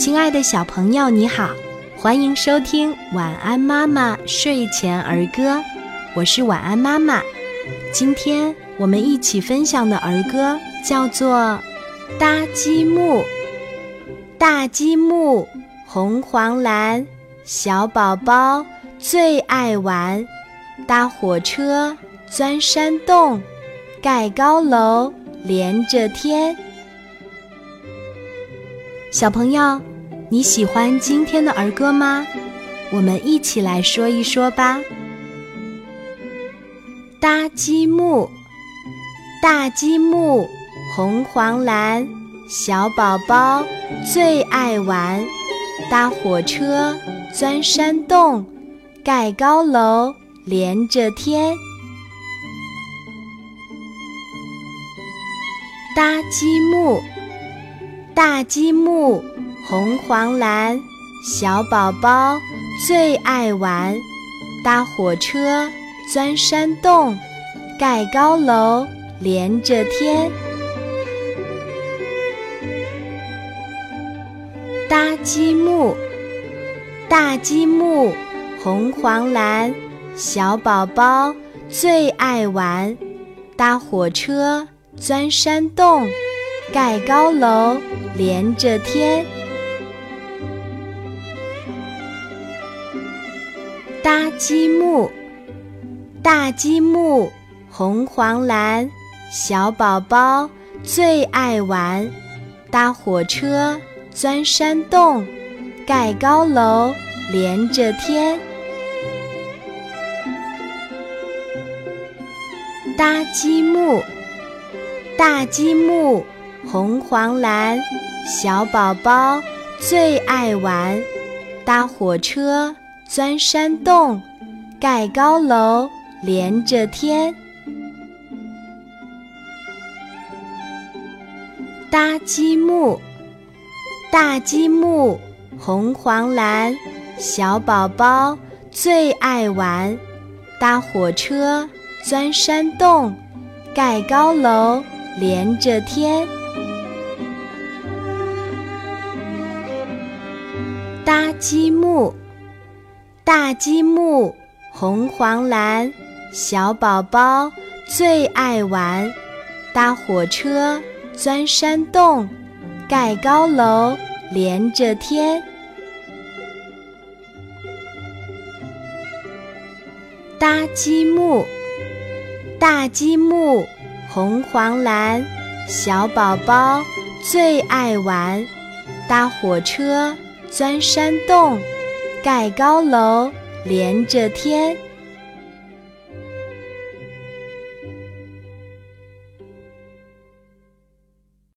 亲爱的小朋友，你好，欢迎收听《晚安妈妈睡前儿歌》，我是晚安妈妈。今天我们一起分享的儿歌叫做《搭积木》。大积木，红黄蓝，小宝宝最爱玩，搭火车，钻山洞，盖高楼，连着天。小朋友，你喜欢今天的儿歌吗？我们一起来说一说吧。搭积木，大积木，红黄蓝。小宝宝最爱玩，搭火车，钻山洞，盖高楼，连着天。搭积木，大积木，红黄蓝。小宝宝最爱玩，搭火车，钻山洞，盖高楼，连着天。搭积木，大积木，红黄蓝。小宝宝最爱玩，搭火车，钻山洞，盖高楼，连着天。搭积木，大积木，红黄蓝。小宝宝最爱玩，搭火车。钻山洞，盖高楼，连着天。搭积木，大积木，红黄蓝。小宝宝最爱玩，搭火车，钻山洞，盖高楼，连着天。搭积木。大积木，红黄蓝，小宝宝最爱玩，搭火车，钻山洞，盖高楼，连着天。搭积木，大积木，红黄蓝，小宝宝最爱玩，搭火车，钻山洞。盖高楼，连着天。搭积木，大积木，红黄蓝。小宝宝最爱玩，搭火车，钻山洞，盖高楼，连着天。